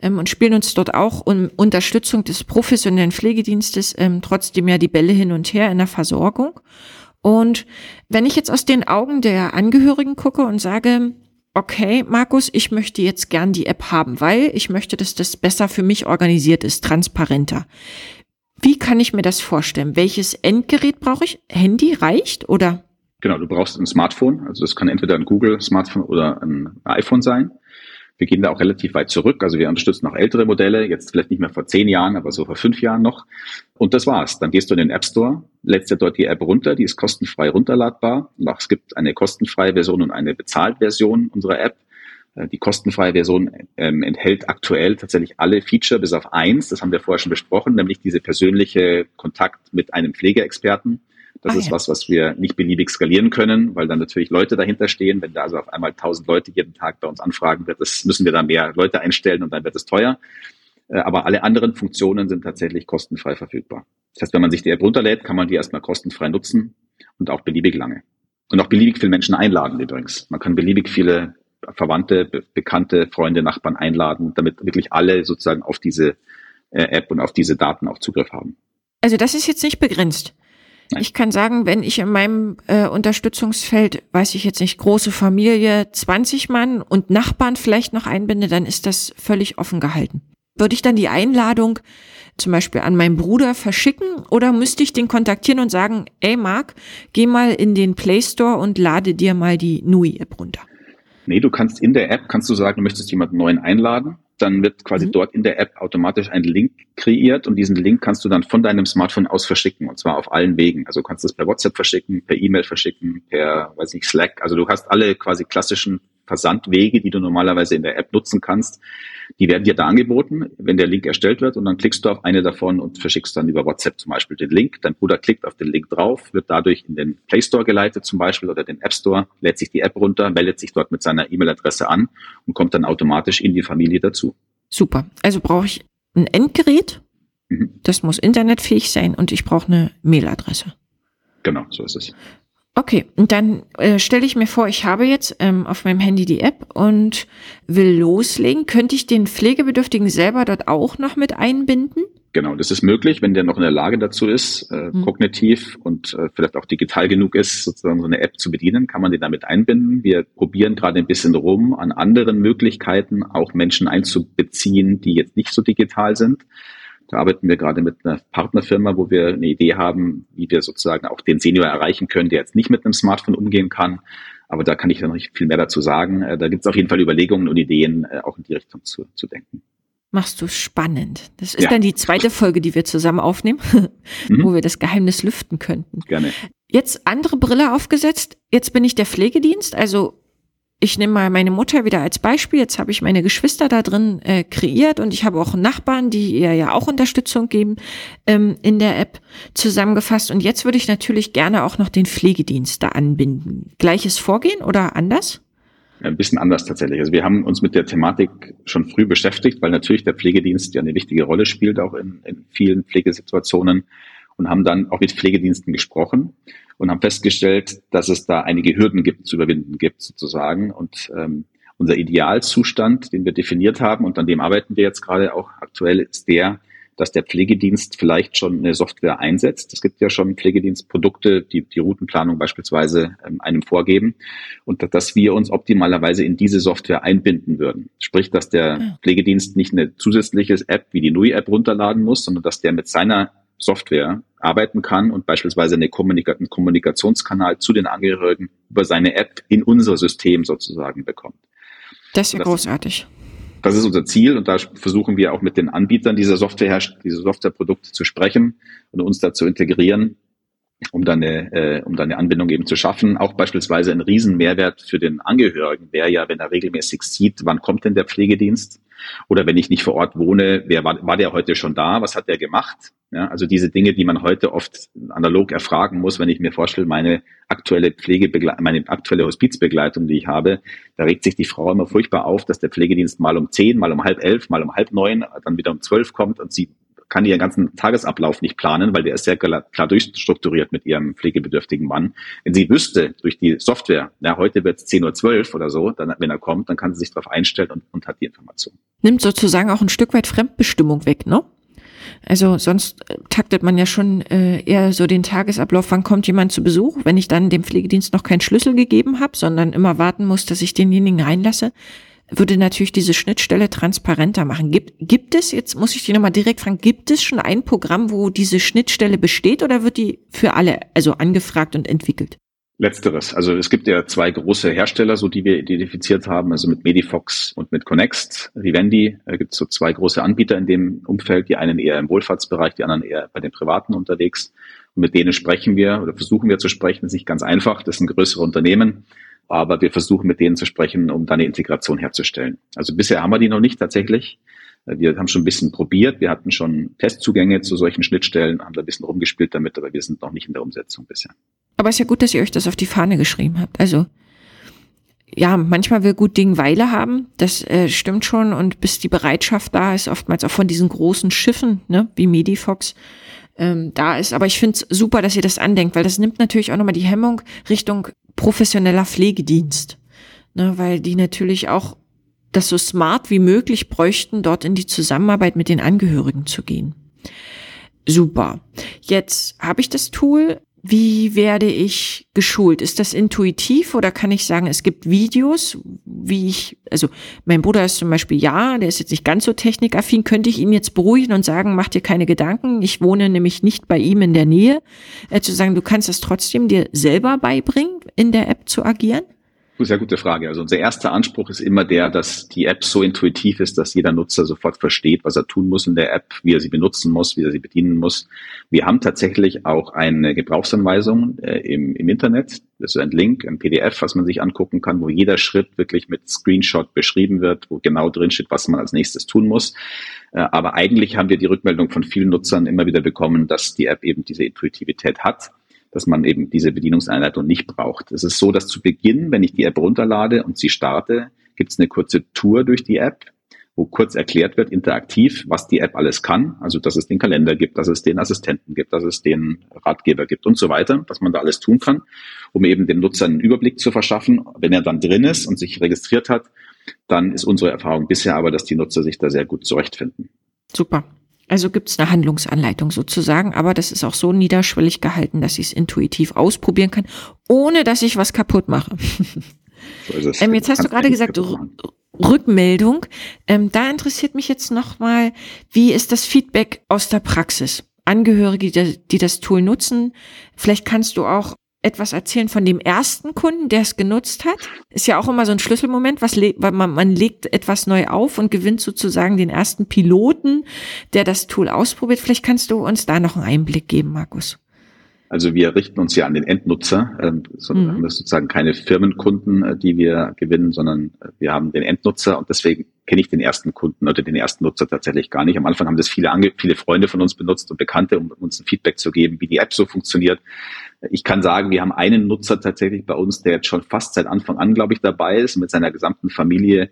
ähm, und spielen uns dort auch um Unterstützung des professionellen Pflegedienstes ähm, trotzdem ja die Bälle hin und her in der Versorgung. Und wenn ich jetzt aus den Augen der Angehörigen gucke und sage, okay, Markus, ich möchte jetzt gern die App haben, weil ich möchte, dass das besser für mich organisiert ist, transparenter. Wie kann ich mir das vorstellen? Welches Endgerät brauche ich? Handy reicht oder? Genau, du brauchst ein Smartphone. Also das kann entweder ein Google Smartphone oder ein iPhone sein. Wir gehen da auch relativ weit zurück. Also wir unterstützen auch ältere Modelle, jetzt vielleicht nicht mehr vor zehn Jahren, aber so vor fünf Jahren noch. Und das war's. Dann gehst du in den App Store, lädst dir dort die App runter, die ist kostenfrei runterladbar. Und auch es gibt eine kostenfreie Version und eine bezahlt Version unserer App. Äh, die kostenfreie Version ähm, enthält aktuell tatsächlich alle Feature bis auf eins. Das haben wir vorher schon besprochen, nämlich diese persönliche Kontakt mit einem Pflegeexperten. Das ah, ist ja. was, was wir nicht beliebig skalieren können, weil dann natürlich Leute dahinter stehen. Wenn da also auf einmal tausend Leute jeden Tag bei uns anfragen wird, das müssen wir dann mehr Leute einstellen und dann wird es teuer. Äh, aber alle anderen Funktionen sind tatsächlich kostenfrei verfügbar. Das heißt, wenn man sich die App runterlädt, kann man die erstmal kostenfrei nutzen und auch beliebig lange. Und auch beliebig viele Menschen einladen übrigens. Man kann beliebig viele Verwandte, Bekannte, Freunde, Nachbarn einladen, damit wirklich alle sozusagen auf diese äh, App und auf diese Daten auch Zugriff haben. Also das ist jetzt nicht begrenzt. Nein. Ich kann sagen, wenn ich in meinem äh, Unterstützungsfeld, weiß ich jetzt nicht, große Familie, 20 Mann und Nachbarn vielleicht noch einbinde, dann ist das völlig offen gehalten. Würde ich dann die Einladung zum Beispiel an meinen Bruder verschicken oder müsste ich den kontaktieren und sagen, ey Marc, geh mal in den Play Store und lade dir mal die NUI-App runter? Nee, du kannst in der App, kannst du sagen, du möchtest jemanden neuen einladen. Dann wird quasi mhm. dort in der App automatisch ein Link kreiert und diesen Link kannst du dann von deinem Smartphone aus verschicken und zwar auf allen Wegen. Also du kannst es per WhatsApp verschicken, per E-Mail verschicken, per, weiß nicht, Slack. Also du hast alle quasi klassischen Versandwege, die du normalerweise in der App nutzen kannst, die werden dir da angeboten, wenn der Link erstellt wird und dann klickst du auf eine davon und verschickst dann über WhatsApp zum Beispiel den Link. Dein Bruder klickt auf den Link drauf, wird dadurch in den Play Store geleitet zum Beispiel oder den App Store, lädt sich die App runter, meldet sich dort mit seiner E-Mail-Adresse an und kommt dann automatisch in die Familie dazu. Super. Also brauche ich ein Endgerät, mhm. das muss internetfähig sein und ich brauche eine Mailadresse. Genau, so ist es. Okay, und dann äh, stelle ich mir vor, ich habe jetzt ähm, auf meinem Handy die App und will loslegen. Könnte ich den Pflegebedürftigen selber dort auch noch mit einbinden? Genau, das ist möglich, wenn der noch in der Lage dazu ist, äh, hm. kognitiv und äh, vielleicht auch digital genug ist, sozusagen so eine App zu bedienen, kann man den damit einbinden. Wir probieren gerade ein bisschen rum, an anderen Möglichkeiten auch Menschen einzubeziehen, die jetzt nicht so digital sind. Da arbeiten wir gerade mit einer Partnerfirma, wo wir eine Idee haben, wie wir sozusagen auch den Senior erreichen können, der jetzt nicht mit einem Smartphone umgehen kann. Aber da kann ich noch nicht viel mehr dazu sagen. Äh, da gibt es auf jeden Fall Überlegungen und Ideen, äh, auch in die Richtung zu, zu denken. Machst du spannend. Das ist ja. dann die zweite Folge, die wir zusammen aufnehmen, mhm. wo wir das Geheimnis lüften könnten. Gerne. Jetzt andere Brille aufgesetzt. Jetzt bin ich der Pflegedienst, also ich nehme mal meine Mutter wieder als Beispiel. Jetzt habe ich meine Geschwister da drin äh, kreiert und ich habe auch Nachbarn, die ihr ja auch Unterstützung geben ähm, in der App zusammengefasst. Und jetzt würde ich natürlich gerne auch noch den Pflegedienst da anbinden. Gleiches Vorgehen oder anders? Ein bisschen anders tatsächlich. Also wir haben uns mit der Thematik schon früh beschäftigt, weil natürlich der Pflegedienst ja eine wichtige Rolle spielt, auch in, in vielen Pflegesituationen und haben dann auch mit Pflegediensten gesprochen und haben festgestellt, dass es da einige Hürden gibt, zu überwinden gibt sozusagen. Und ähm, unser Idealzustand, den wir definiert haben und an dem arbeiten wir jetzt gerade auch aktuell, ist der, dass der Pflegedienst vielleicht schon eine Software einsetzt. Es gibt ja schon Pflegedienstprodukte, die die Routenplanung beispielsweise ähm, einem vorgeben und dass wir uns optimalerweise in diese Software einbinden würden. Sprich, dass der. Pflegedienst nicht eine zusätzliche App wie die NUI-App runterladen muss, sondern dass der mit seiner Software arbeiten kann und beispielsweise eine Kommunika einen Kommunikationskanal zu den Angehörigen über seine App in unser System sozusagen bekommt. Das ist ja das, großartig. Das ist unser Ziel und da versuchen wir auch mit den Anbietern dieser Software, dieser Softwareprodukte zu sprechen und uns da zu integrieren, um dann eine, äh, um dann eine Anbindung eben zu schaffen. Auch beispielsweise ein Riesenmehrwert für den Angehörigen wäre ja, wenn er regelmäßig sieht, wann kommt denn der Pflegedienst? Oder wenn ich nicht vor Ort wohne, wer war, war der heute schon da? Was hat der gemacht? Ja, also diese Dinge, die man heute oft analog erfragen muss, wenn ich mir vorstelle, meine aktuelle Pflegebegleitung, meine aktuelle Hospizbegleitung, die ich habe, da regt sich die Frau immer furchtbar auf, dass der Pflegedienst mal um zehn, mal um halb elf, mal um halb neun, dann wieder um zwölf kommt und sie kann ihren ganzen Tagesablauf nicht planen, weil der ist sehr klar, klar durchstrukturiert mit ihrem pflegebedürftigen Mann. Wenn sie wüsste durch die Software, ja, heute wird es 10.12 Uhr oder so, dann, wenn er kommt, dann kann sie sich darauf einstellen und, und hat die Information. Nimmt sozusagen auch ein Stück weit Fremdbestimmung weg, ne? Also sonst äh, taktet man ja schon äh, eher so den Tagesablauf, wann kommt jemand zu Besuch, wenn ich dann dem Pflegedienst noch keinen Schlüssel gegeben habe, sondern immer warten muss, dass ich denjenigen reinlasse, würde natürlich diese Schnittstelle transparenter machen. Gibt, gibt es, jetzt muss ich die nochmal direkt fragen, gibt es schon ein Programm, wo diese Schnittstelle besteht oder wird die für alle also angefragt und entwickelt? Letzteres. Also es gibt ja zwei große Hersteller, so die wir identifiziert haben, also mit Medifox und mit Connext. Vivendi äh, gibt es so zwei große Anbieter in dem Umfeld, die einen eher im Wohlfahrtsbereich, die anderen eher bei den Privaten unterwegs. Und mit denen sprechen wir oder versuchen wir zu sprechen. Das ist nicht ganz einfach. Das sind größere Unternehmen aber wir versuchen mit denen zu sprechen, um dann eine Integration herzustellen. Also bisher haben wir die noch nicht tatsächlich. Wir haben schon ein bisschen probiert, wir hatten schon Testzugänge zu solchen Schnittstellen, haben da ein bisschen rumgespielt damit, aber wir sind noch nicht in der Umsetzung bisher. Aber es ist ja gut, dass ihr euch das auf die Fahne geschrieben habt. Also ja, manchmal will gut Ding Weile haben, das äh, stimmt schon. Und bis die Bereitschaft da ist, oftmals auch von diesen großen Schiffen, ne, wie Medifox, ähm, da ist. Aber ich finde es super, dass ihr das andenkt, weil das nimmt natürlich auch nochmal die Hemmung Richtung professioneller Pflegedienst. Ne, weil die natürlich auch das so smart wie möglich bräuchten, dort in die Zusammenarbeit mit den Angehörigen zu gehen. Super. Jetzt habe ich das Tool. Wie werde ich geschult? Ist das intuitiv oder kann ich sagen, es gibt Videos, wie ich, also mein Bruder ist zum Beispiel ja, der ist jetzt nicht ganz so technikaffin, könnte ich ihn jetzt beruhigen und sagen, mach dir keine Gedanken, ich wohne nämlich nicht bei ihm in der Nähe, äh, zu sagen, du kannst es trotzdem dir selber beibringen, in der App zu agieren? Sehr gute Frage. Also unser erster Anspruch ist immer der, dass die App so intuitiv ist, dass jeder Nutzer sofort versteht, was er tun muss in der App, wie er sie benutzen muss, wie er sie bedienen muss. Wir haben tatsächlich auch eine Gebrauchsanweisung äh, im, im Internet. Das ist ein Link, ein PDF, was man sich angucken kann, wo jeder Schritt wirklich mit Screenshot beschrieben wird, wo genau drin steht, was man als nächstes tun muss. Äh, aber eigentlich haben wir die Rückmeldung von vielen Nutzern immer wieder bekommen, dass die App eben diese Intuitivität hat dass man eben diese Bedienungseinleitung nicht braucht. Es ist so, dass zu Beginn, wenn ich die App runterlade und sie starte, gibt es eine kurze Tour durch die App, wo kurz erklärt wird, interaktiv, was die App alles kann. Also, dass es den Kalender gibt, dass es den Assistenten gibt, dass es den Ratgeber gibt und so weiter, was man da alles tun kann, um eben dem Nutzer einen Überblick zu verschaffen. Wenn er dann drin ist und sich registriert hat, dann ist unsere Erfahrung bisher aber, dass die Nutzer sich da sehr gut zurechtfinden. Super. Also gibt es eine Handlungsanleitung sozusagen, aber das ist auch so niederschwellig gehalten, dass ich es intuitiv ausprobieren kann, ohne dass ich was kaputt mache. So ähm, jetzt hast du gerade gesagt, Rückmeldung. Ähm, da interessiert mich jetzt nochmal, wie ist das Feedback aus der Praxis? Angehörige, die, die das Tool nutzen. Vielleicht kannst du auch etwas erzählen von dem ersten Kunden, der es genutzt hat? Ist ja auch immer so ein Schlüsselmoment, was weil man, man legt etwas neu auf und gewinnt sozusagen den ersten Piloten, der das Tool ausprobiert. Vielleicht kannst du uns da noch einen Einblick geben, Markus. Also wir richten uns ja an den Endnutzer, äh, sondern mhm. haben das sozusagen keine Firmenkunden, äh, die wir gewinnen, sondern äh, wir haben den Endnutzer und deswegen kenne ich den ersten Kunden oder den ersten Nutzer tatsächlich gar nicht. Am Anfang haben das viele, viele Freunde von uns benutzt und Bekannte, um uns ein Feedback zu geben, wie die App so funktioniert. Ich kann sagen, wir haben einen Nutzer tatsächlich bei uns, der jetzt schon fast seit Anfang an, glaube ich, dabei ist, mit seiner gesamten Familie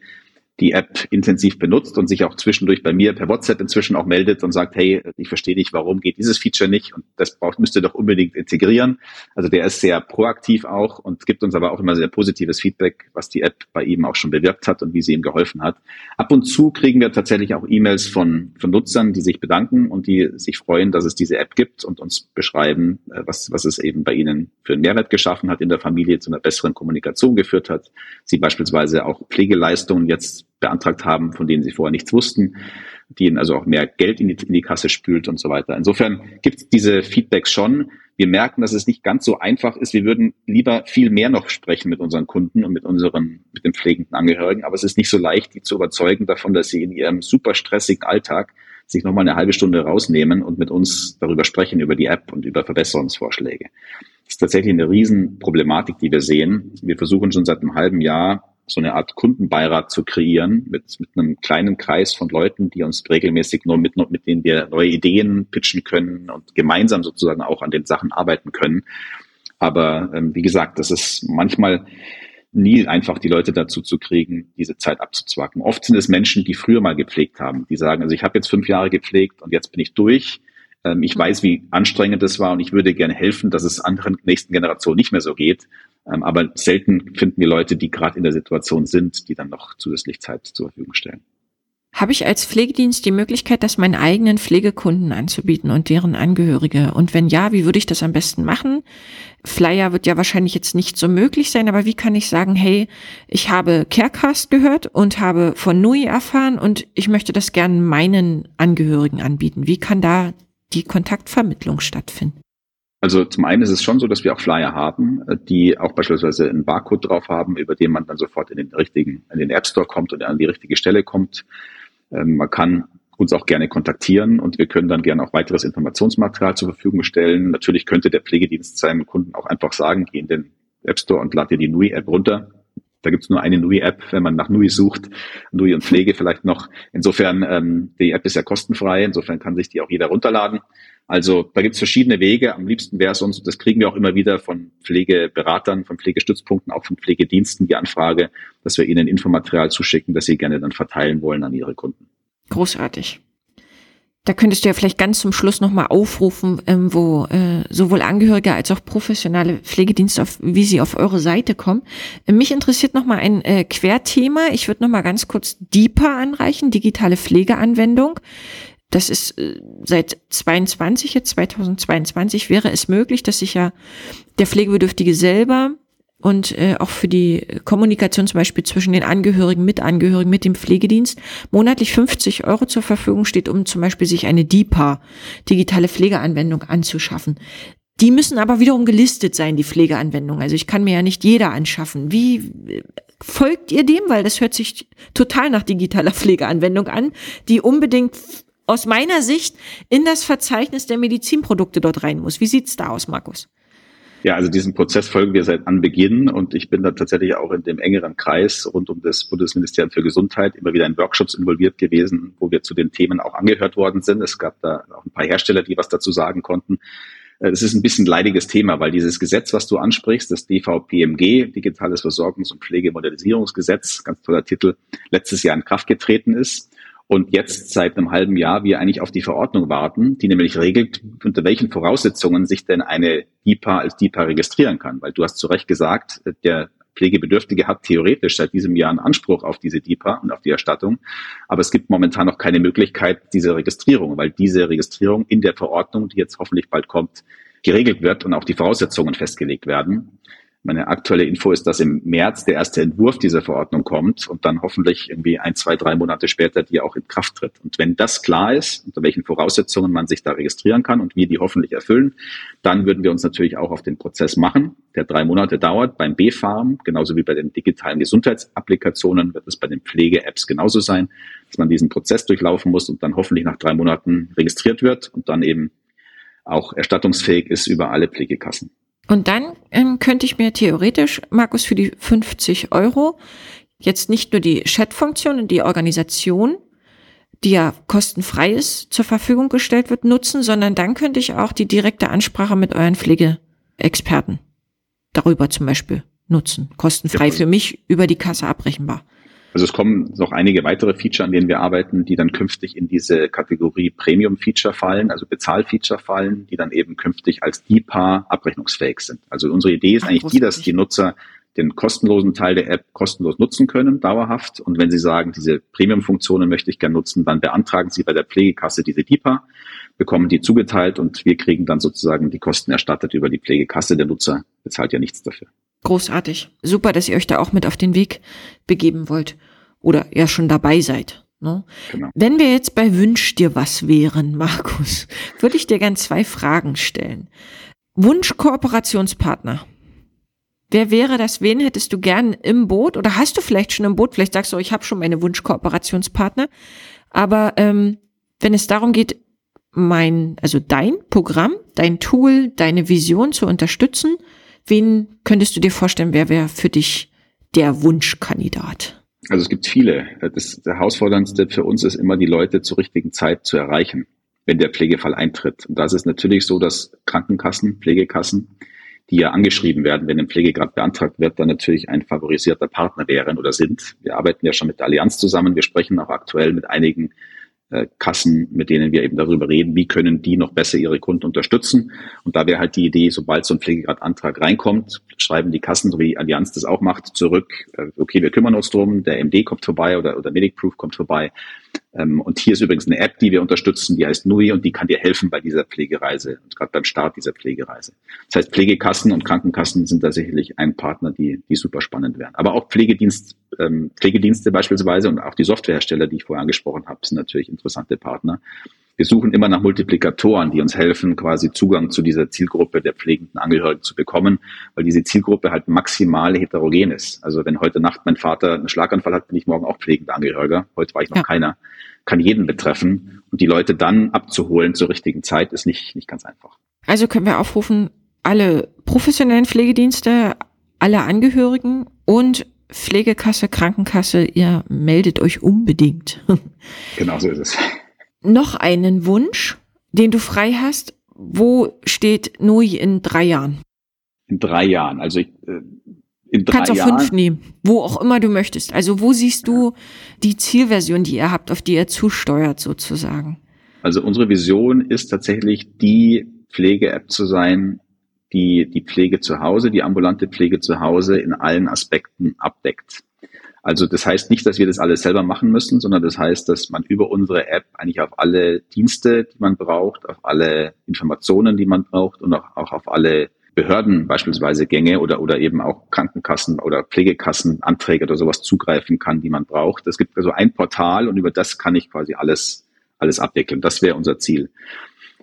die App intensiv benutzt und sich auch zwischendurch bei mir per WhatsApp inzwischen auch meldet und sagt, hey, ich verstehe nicht, warum geht dieses Feature nicht und das braucht, müsst ihr doch unbedingt integrieren. Also der ist sehr proaktiv auch und gibt uns aber auch immer sehr positives Feedback, was die App bei ihm auch schon bewirkt hat und wie sie ihm geholfen hat. Ab und zu kriegen wir tatsächlich auch E-Mails von, von Nutzern, die sich bedanken und die sich freuen, dass es diese App gibt und uns beschreiben, äh, was, was es eben bei ihnen für einen Mehrwert geschaffen hat in der Familie, zu einer besseren Kommunikation geführt hat. Sie beispielsweise auch Pflegeleistungen jetzt beantragt haben, von denen sie vorher nichts wussten, die ihnen also auch mehr Geld in die, in die Kasse spült und so weiter. Insofern gibt es diese Feedbacks schon. Wir merken, dass es nicht ganz so einfach ist. Wir würden lieber viel mehr noch sprechen mit unseren Kunden und mit unseren, mit den pflegenden Angehörigen. Aber es ist nicht so leicht, die zu überzeugen davon, dass sie in ihrem super stressigen Alltag sich nochmal eine halbe Stunde rausnehmen und mit uns darüber sprechen, über die App und über Verbesserungsvorschläge. Das ist tatsächlich eine Riesenproblematik, die wir sehen. Wir versuchen schon seit einem halben Jahr so eine Art Kundenbeirat zu kreieren mit, mit einem kleinen Kreis von Leuten, die uns regelmäßig nur mit, mit denen wir neue Ideen pitchen können und gemeinsam sozusagen auch an den Sachen arbeiten können. Aber ähm, wie gesagt, das ist manchmal nie einfach, die Leute dazu zu kriegen, diese Zeit abzuzwacken. Oft sind es Menschen, die früher mal gepflegt haben, die sagen, also ich habe jetzt fünf Jahre gepflegt und jetzt bin ich durch. Ähm, ich weiß, wie anstrengend es war und ich würde gerne helfen, dass es anderen nächsten Generationen nicht mehr so geht. Ähm, aber selten finden wir Leute, die gerade in der Situation sind, die dann noch zusätzlich Zeit zur Verfügung stellen. Habe ich als Pflegedienst die Möglichkeit, das meinen eigenen Pflegekunden anzubieten und deren Angehörige? Und wenn ja, wie würde ich das am besten machen? Flyer wird ja wahrscheinlich jetzt nicht so möglich sein, aber wie kann ich sagen, hey, ich habe Carecast gehört und habe von Nui erfahren und ich möchte das gerne meinen Angehörigen anbieten. Wie kann da die Kontaktvermittlung stattfinden? Also zum einen ist es schon so, dass wir auch Flyer haben, äh, die auch beispielsweise einen Barcode drauf haben, über den man dann sofort in den richtigen, in den App Store kommt und an die richtige Stelle kommt. Ähm, man kann uns auch gerne kontaktieren und wir können dann gerne auch weiteres Informationsmaterial zur Verfügung stellen. Natürlich könnte der Pflegedienst seinen Kunden auch einfach sagen, geh in den App Store und lad dir die NUI-App runter. Da gibt's nur eine NUI-App, wenn man nach NUI sucht. NUI und Pflege vielleicht noch. Insofern, ähm, die App ist ja kostenfrei, insofern kann sich die auch jeder runterladen. Also da gibt es verschiedene Wege. Am liebsten wäre es uns, das kriegen wir auch immer wieder von Pflegeberatern, von Pflegestützpunkten, auch von Pflegediensten die Anfrage, dass wir ihnen Infomaterial zuschicken, das sie gerne dann verteilen wollen an ihre Kunden. Großartig. Da könntest du ja vielleicht ganz zum Schluss nochmal aufrufen, ähm, wo äh, sowohl Angehörige als auch professionelle Pflegedienste, auf, wie sie auf eure Seite kommen. Äh, mich interessiert nochmal ein äh, Querthema. Ich würde nochmal ganz kurz DIPA anreichen, digitale Pflegeanwendung. Das ist äh, seit 22, jetzt 2022 wäre es möglich, dass sich ja der Pflegebedürftige selber und äh, auch für die Kommunikation zum Beispiel zwischen den Angehörigen, mit Angehörigen, mit dem Pflegedienst monatlich 50 Euro zur Verfügung steht, um zum Beispiel sich eine DIPA, digitale Pflegeanwendung, anzuschaffen. Die müssen aber wiederum gelistet sein, die Pflegeanwendungen. Also ich kann mir ja nicht jeder anschaffen. Wie äh, folgt ihr dem? Weil das hört sich total nach digitaler Pflegeanwendung an, die unbedingt aus meiner Sicht in das Verzeichnis der Medizinprodukte dort rein muss. Wie sieht's da aus, Markus? Ja, also diesen Prozess folgen wir seit Anbeginn und ich bin da tatsächlich auch in dem engeren Kreis rund um das Bundesministerium für Gesundheit immer wieder in Workshops involviert gewesen, wo wir zu den Themen auch angehört worden sind. Es gab da auch ein paar Hersteller, die was dazu sagen konnten. Es ist ein bisschen leidiges Thema, weil dieses Gesetz, was du ansprichst, das DVPMG, Digitales Versorgungs- und Pflegemodernisierungsgesetz, ganz toller Titel, letztes Jahr in Kraft getreten ist und jetzt seit einem halben Jahr wir eigentlich auf die Verordnung warten, die nämlich regelt, unter welchen Voraussetzungen sich denn eine DIPA als DIPA registrieren kann. Weil du hast zu Recht gesagt, der Pflegebedürftige hat theoretisch seit diesem Jahr einen Anspruch auf diese DIPA und auf die Erstattung. Aber es gibt momentan noch keine Möglichkeit dieser Registrierung, weil diese Registrierung in der Verordnung, die jetzt hoffentlich bald kommt, geregelt wird und auch die Voraussetzungen festgelegt werden. Meine aktuelle Info ist, dass im März der erste Entwurf dieser Verordnung kommt und dann hoffentlich irgendwie ein, zwei, drei Monate später die auch in Kraft tritt. Und wenn das klar ist, unter welchen Voraussetzungen man sich da registrieren kann und wir die hoffentlich erfüllen, dann würden wir uns natürlich auch auf den Prozess machen, der drei Monate dauert beim B-Farm, genauso wie bei den digitalen Gesundheitsapplikationen wird es bei den Pflege-Apps genauso sein, dass man diesen Prozess durchlaufen muss und dann hoffentlich nach drei Monaten registriert wird und dann eben auch erstattungsfähig ist über alle Pflegekassen. Und dann ähm, könnte ich mir theoretisch, Markus, für die 50 Euro jetzt nicht nur die Chat-Funktion und die Organisation, die ja kostenfrei ist, zur Verfügung gestellt wird, nutzen, sondern dann könnte ich auch die direkte Ansprache mit euren Pflegeexperten darüber zum Beispiel nutzen. Kostenfrei ja. für mich über die Kasse abrechenbar. Also es kommen noch einige weitere Feature, an denen wir arbeiten, die dann künftig in diese Kategorie Premium-Feature fallen, also Bezahl-Feature fallen, die dann eben künftig als DIPA abrechnungsfähig sind. Also unsere Idee ist Ach, eigentlich die, dass die Nutzer den kostenlosen Teil der App kostenlos nutzen können, dauerhaft. Und wenn Sie sagen, diese Premium-Funktionen möchte ich gerne nutzen, dann beantragen Sie bei der Pflegekasse diese DIPA, bekommen die zugeteilt und wir kriegen dann sozusagen die Kosten erstattet über die Pflegekasse. Der Nutzer bezahlt ja nichts dafür. Großartig. Super, dass ihr euch da auch mit auf den Weg begeben wollt oder ja schon dabei seid. Ne? Genau. Wenn wir jetzt bei Wünsch dir was wären, Markus, würde ich dir gern zwei Fragen stellen. Wunsch Kooperationspartner. Wer wäre das? Wen hättest du gern im Boot? Oder hast du vielleicht schon im Boot? Vielleicht sagst du, ich habe schon meine Wunsch Kooperationspartner. Aber ähm, wenn es darum geht, mein, also dein Programm, dein Tool, deine Vision zu unterstützen, Wen könntest du dir vorstellen, wer wäre für dich der Wunschkandidat? Also es gibt viele. Das, der herausforderndste für uns ist immer, die Leute zur richtigen Zeit zu erreichen, wenn der Pflegefall eintritt. Und da ist es natürlich so, dass Krankenkassen, Pflegekassen, die ja angeschrieben werden, wenn ein Pflegegrad beantragt wird, dann natürlich ein favorisierter Partner wären oder sind. Wir arbeiten ja schon mit der Allianz zusammen. Wir sprechen auch aktuell mit einigen Kassen, mit denen wir eben darüber reden, wie können die noch besser ihre Kunden unterstützen. Und da wäre halt die Idee, sobald so ein Pflegegradantrag reinkommt, schreiben die Kassen, so wie die Allianz das auch macht, zurück, äh, okay, wir kümmern uns drum, der MD kommt vorbei oder, oder MedicProof kommt vorbei. Ähm, und hier ist übrigens eine App, die wir unterstützen, die heißt NUI und die kann dir helfen bei dieser Pflegereise und gerade beim Start dieser Pflegereise. Das heißt, Pflegekassen und Krankenkassen sind da sicherlich ein Partner, die, die super spannend wären. Aber auch Pflegedienst, ähm, Pflegedienste beispielsweise und auch die Softwarehersteller, die ich vorher angesprochen habe, sind natürlich interessante Partner. Wir suchen immer nach Multiplikatoren, die uns helfen, quasi Zugang zu dieser Zielgruppe der pflegenden Angehörigen zu bekommen, weil diese Zielgruppe halt maximal heterogen ist. Also wenn heute Nacht mein Vater einen Schlaganfall hat, bin ich morgen auch pflegender Angehöriger. Heute war ich noch ja. keiner. Kann jeden betreffen. Und die Leute dann abzuholen zur richtigen Zeit ist nicht, nicht ganz einfach. Also können wir aufrufen, alle professionellen Pflegedienste, alle Angehörigen und Pflegekasse, Krankenkasse, ihr meldet euch unbedingt. Genau so ist es noch einen Wunsch, den du frei hast? Wo steht Nui in drei Jahren? In drei Jahren. Also ich, äh, in drei Kannst auch Jahren. fünf nehmen, wo auch immer du möchtest. Also wo siehst du die Zielversion, die ihr habt, auf die ihr zusteuert sozusagen? Also unsere Vision ist tatsächlich die Pflege-App zu sein, die die Pflege zu Hause, die ambulante Pflege zu Hause in allen Aspekten abdeckt. Also das heißt nicht, dass wir das alles selber machen müssen, sondern das heißt, dass man über unsere App eigentlich auf alle Dienste, die man braucht, auf alle Informationen, die man braucht und auch, auch auf alle Behörden beispielsweise Gänge oder, oder eben auch Krankenkassen oder Pflegekassenanträge oder sowas zugreifen kann, die man braucht. Es gibt also ein Portal und über das kann ich quasi alles, alles abwickeln. Das wäre unser Ziel.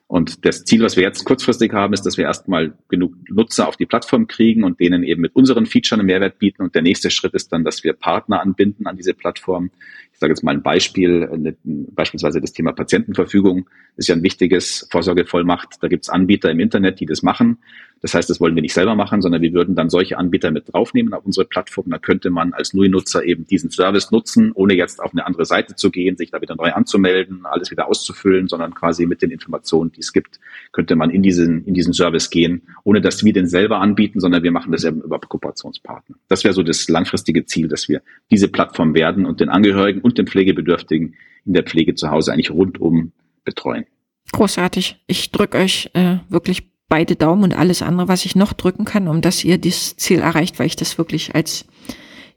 Und das Ziel, was wir jetzt kurzfristig haben, ist, dass wir erstmal genug Nutzer auf die Plattform kriegen und denen eben mit unseren Features einen Mehrwert bieten. Und der nächste Schritt ist dann, dass wir Partner anbinden an diese Plattform. Ich sage jetzt mal ein Beispiel, beispielsweise das Thema Patientenverfügung ist ja ein wichtiges Vorsorgevollmacht. Da gibt es Anbieter im Internet, die das machen. Das heißt, das wollen wir nicht selber machen, sondern wir würden dann solche Anbieter mit draufnehmen auf unsere Plattform. Da könnte man als NUI-Nutzer eben diesen Service nutzen, ohne jetzt auf eine andere Seite zu gehen, sich da wieder neu anzumelden, alles wieder auszufüllen, sondern quasi mit den Informationen, die es gibt, könnte man in diesen, in diesen Service gehen, ohne dass wir den selber anbieten, sondern wir machen das eben über Kooperationspartner. Das wäre so das langfristige Ziel, dass wir diese Plattform werden und den Angehörigen und den Pflegebedürftigen in der Pflege zu Hause eigentlich rundum betreuen. Großartig. Ich drücke euch äh, wirklich beide Daumen und alles andere, was ich noch drücken kann, um dass ihr dieses Ziel erreicht, weil ich das wirklich als,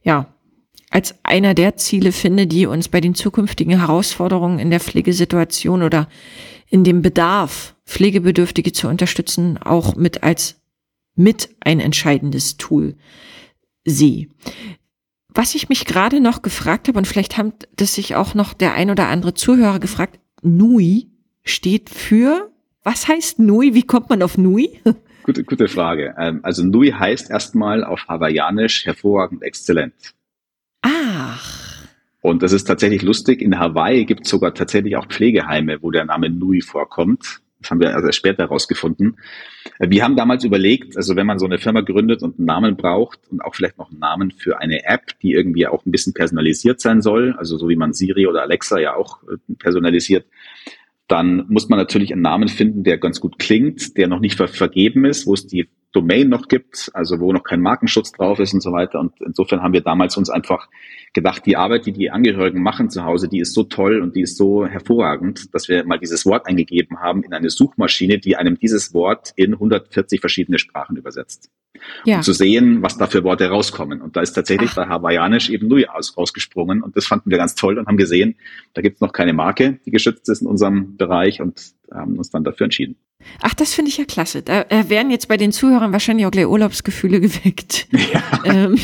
ja, als einer der Ziele finde, die uns bei den zukünftigen Herausforderungen in der Pflegesituation oder in dem Bedarf, Pflegebedürftige zu unterstützen, auch mit als mit ein entscheidendes Tool sehe. Was ich mich gerade noch gefragt habe, und vielleicht haben das sich auch noch der ein oder andere Zuhörer gefragt, NUI steht für was heißt Nui? Wie kommt man auf Nui? Gute, gute Frage. Ähm, also Nui heißt erstmal auf Hawaiianisch hervorragend exzellent. Ach. Und das ist tatsächlich lustig. In Hawaii gibt es sogar tatsächlich auch Pflegeheime, wo der Name Nui vorkommt. Das haben wir also später herausgefunden. Äh, wir haben damals überlegt, also wenn man so eine Firma gründet und einen Namen braucht und auch vielleicht noch einen Namen für eine App, die irgendwie auch ein bisschen personalisiert sein soll, also so wie man Siri oder Alexa ja auch äh, personalisiert, dann muss man natürlich einen Namen finden, der ganz gut klingt, der noch nicht ver vergeben ist, wo es die Domain noch gibt, also wo noch kein Markenschutz drauf ist und so weiter. Und insofern haben wir damals uns einfach gedacht, die Arbeit, die die Angehörigen machen zu Hause, die ist so toll und die ist so hervorragend, dass wir mal dieses Wort eingegeben haben in eine Suchmaschine, die einem dieses Wort in 140 verschiedene Sprachen übersetzt ja. um zu sehen, was da für Worte rauskommen. Und da ist tatsächlich Ach. bei Hawaiianisch eben Nui aus, rausgesprungen und das fanden wir ganz toll und haben gesehen, da gibt es noch keine Marke, die geschützt ist in unserem Bereich und haben uns dann dafür entschieden. Ach, das finde ich ja klasse. Da werden jetzt bei den Zuhörern wahrscheinlich auch gleich Urlaubsgefühle geweckt. Ja. Ähm,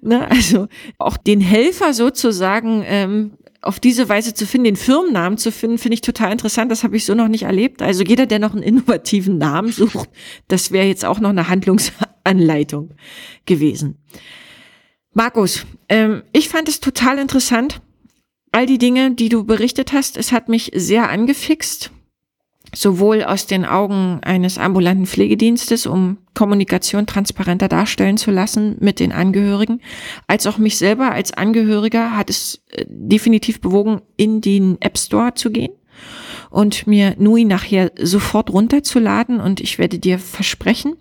ne, also auch den Helfer sozusagen ähm, auf diese Weise zu finden, den Firmennamen zu finden, finde ich total interessant. Das habe ich so noch nicht erlebt. Also jeder, der noch einen innovativen Namen sucht, das wäre jetzt auch noch eine Handlungsanleitung gewesen. Markus, ähm, ich fand es total interessant. All die Dinge, die du berichtet hast, es hat mich sehr angefixt sowohl aus den Augen eines ambulanten Pflegedienstes, um Kommunikation transparenter darstellen zu lassen mit den Angehörigen, als auch mich selber als Angehöriger hat es äh, definitiv bewogen, in den App Store zu gehen und mir Nui nachher sofort runterzuladen und ich werde dir versprechen,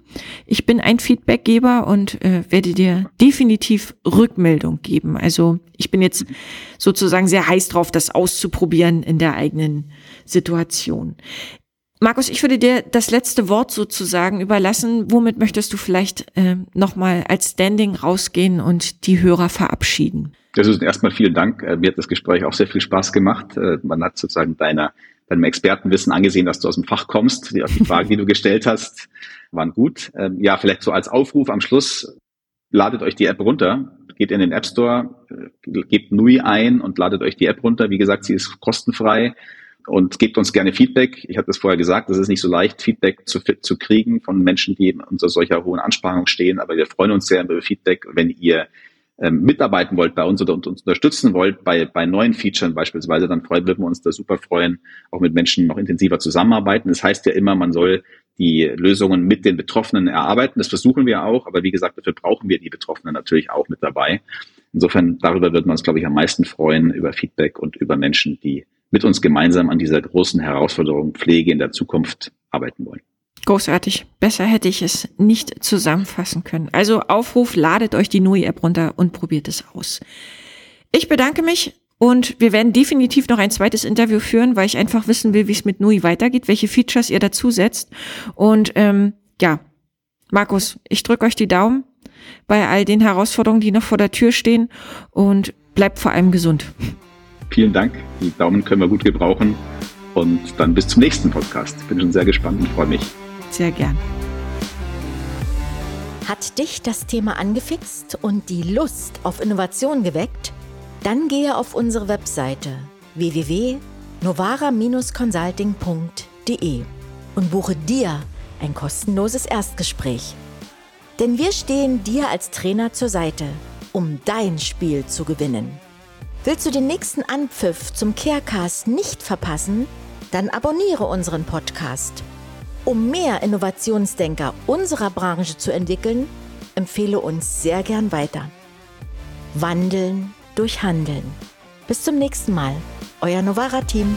ich bin ein Feedbackgeber und äh, werde dir definitiv Rückmeldung geben. Also ich bin jetzt sozusagen sehr heiß drauf, das auszuprobieren in der eigenen Situation. Markus, ich würde dir das letzte Wort sozusagen überlassen. Womit möchtest du vielleicht äh, nochmal als Standing rausgehen und die Hörer verabschieden? Das ist erstmal vielen Dank. Äh, mir hat das Gespräch auch sehr viel Spaß gemacht. Äh, man hat sozusagen deiner, deinem Expertenwissen angesehen, dass du aus dem Fach kommst. Die, die Fragen, die du gestellt hast, waren gut. Ähm, ja, vielleicht so als Aufruf am Schluss. Ladet euch die App runter, geht in den App Store, äh, gebt Nui ein und ladet euch die App runter. Wie gesagt, sie ist kostenfrei und gebt uns gerne Feedback. Ich hatte es vorher gesagt, es ist nicht so leicht, Feedback zu, zu kriegen von Menschen, die unter solcher hohen Anspannung stehen, aber wir freuen uns sehr über Feedback, wenn ihr ähm, mitarbeiten wollt bei uns oder uns unterstützen wollt bei, bei neuen Features beispielsweise, dann freuen, würden wir uns da super freuen, auch mit Menschen noch intensiver zusammenarbeiten. Das heißt ja immer, man soll die Lösungen mit den Betroffenen erarbeiten. Das versuchen wir auch, aber wie gesagt, dafür brauchen wir die Betroffenen natürlich auch mit dabei. Insofern, darüber würden wir uns, glaube ich, am meisten freuen, über Feedback und über Menschen, die mit uns gemeinsam an dieser großen Herausforderung Pflege in der Zukunft arbeiten wollen. Großartig. Besser hätte ich es nicht zusammenfassen können. Also Aufruf, ladet euch die NUI-App runter und probiert es aus. Ich bedanke mich und wir werden definitiv noch ein zweites Interview führen, weil ich einfach wissen will, wie es mit NUI weitergeht, welche Features ihr dazu setzt. Und ähm, ja, Markus, ich drücke euch die Daumen bei all den Herausforderungen, die noch vor der Tür stehen und bleibt vor allem gesund. Vielen Dank. Die Daumen können wir gut gebrauchen. Und dann bis zum nächsten Podcast. Bin schon sehr gespannt und freue mich. Sehr gern. Hat dich das Thema angefixt und die Lust auf Innovation geweckt? Dann gehe auf unsere Webseite www.novara-consulting.de und buche dir ein kostenloses Erstgespräch. Denn wir stehen dir als Trainer zur Seite, um dein Spiel zu gewinnen. Willst du den nächsten Anpfiff zum Carecast nicht verpassen? Dann abonniere unseren Podcast. Um mehr Innovationsdenker unserer Branche zu entwickeln, empfehle uns sehr gern weiter. Wandeln durch Handeln. Bis zum nächsten Mal, euer Novara-Team.